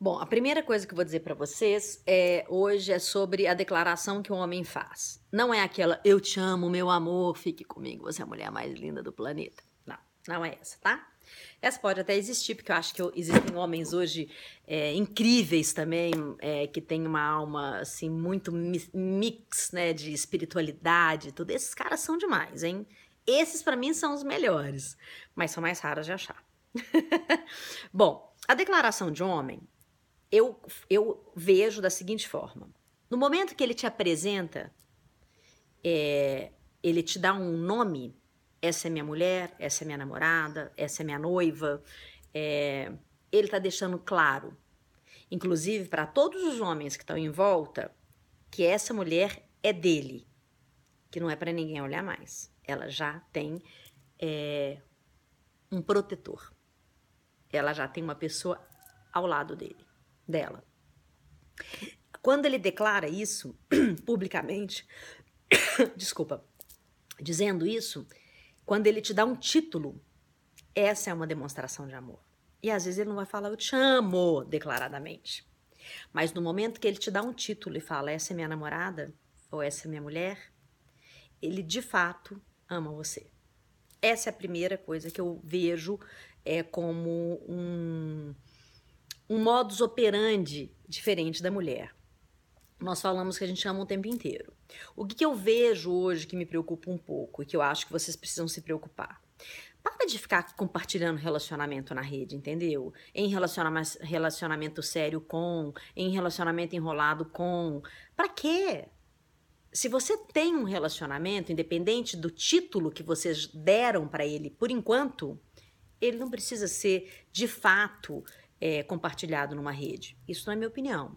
Bom, a primeira coisa que eu vou dizer para vocês é hoje é sobre a declaração que o homem faz. Não é aquela eu te amo, meu amor, fique comigo, você é a mulher mais linda do planeta. Não, não é essa, tá? Essa pode até existir, porque eu acho que existem homens hoje é, incríveis também, é, que têm uma alma assim muito mix, né, de espiritualidade, tudo. Esses caras são demais, hein? Esses para mim são os melhores, mas são mais raros de achar. Bom, a declaração de homem eu, eu vejo da seguinte forma: no momento que ele te apresenta, é, ele te dá um nome essa é minha mulher, essa é minha namorada, essa é minha noiva. É, ele está deixando claro, inclusive para todos os homens que estão em volta, que essa mulher é dele, que não é para ninguém olhar mais. Ela já tem é, um protetor. Ela já tem uma pessoa ao lado dele, dela. Quando ele declara isso publicamente, desculpa, dizendo isso, quando ele te dá um título, essa é uma demonstração de amor. E às vezes ele não vai falar eu te amo declaradamente. Mas no momento que ele te dá um título e fala essa é minha namorada ou essa é minha mulher, ele de fato ama você. Essa é a primeira coisa que eu vejo é como um, um modus operandi diferente da mulher nós falamos que a gente ama o tempo inteiro. O que, que eu vejo hoje que me preocupa um pouco e que eu acho que vocês precisam se preocupar? Para de ficar compartilhando relacionamento na rede, entendeu? Em relacionamento, relacionamento sério com, em relacionamento enrolado com. Para quê? Se você tem um relacionamento, independente do título que vocês deram para ele por enquanto, ele não precisa ser de fato é, compartilhado numa rede. Isso não é minha opinião.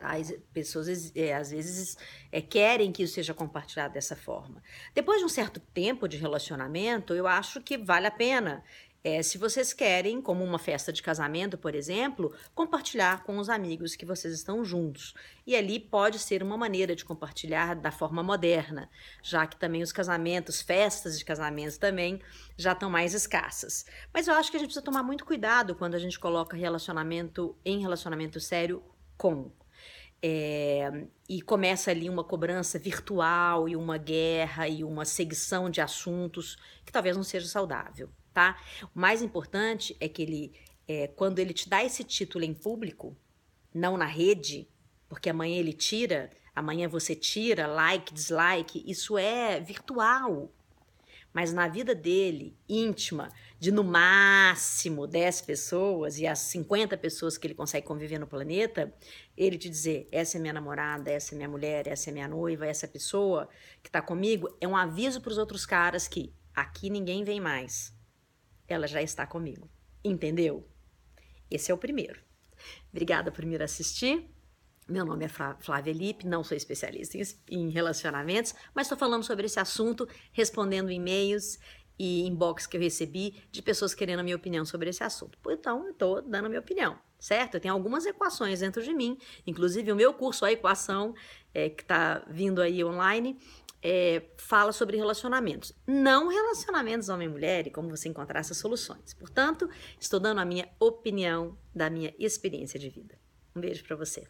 As pessoas é, às vezes é, querem que isso seja compartilhado dessa forma. Depois de um certo tempo de relacionamento, eu acho que vale a pena. É, se vocês querem, como uma festa de casamento, por exemplo, compartilhar com os amigos que vocês estão juntos. E ali pode ser uma maneira de compartilhar da forma moderna, já que também os casamentos, festas de casamentos também já estão mais escassas. Mas eu acho que a gente precisa tomar muito cuidado quando a gente coloca relacionamento em relacionamento sério com. É, e começa ali uma cobrança virtual e uma guerra e uma seguição de assuntos que talvez não seja saudável, tá? O mais importante é que ele, é, quando ele te dá esse título em público, não na rede, porque amanhã ele tira, amanhã você tira, like, dislike, isso é virtual. Mas na vida dele, íntima, de no máximo 10 pessoas e as 50 pessoas que ele consegue conviver no planeta, ele te dizer: essa é minha namorada, essa é minha mulher, essa é minha noiva, essa pessoa que está comigo, é um aviso para os outros caras que aqui ninguém vem mais. Ela já está comigo. Entendeu? Esse é o primeiro. Obrigada por me assistir. Meu nome é Flávia Lipe, não sou especialista em relacionamentos, mas estou falando sobre esse assunto, respondendo e-mails e inbox que eu recebi de pessoas querendo a minha opinião sobre esse assunto. Então, eu estou dando a minha opinião, certo? Eu tenho algumas equações dentro de mim, inclusive o meu curso, a equação, é, que está vindo aí online, é, fala sobre relacionamentos. Não relacionamentos homem-mulher e como você encontrar essas soluções. Portanto, estou dando a minha opinião da minha experiência de vida. Um beijo para você.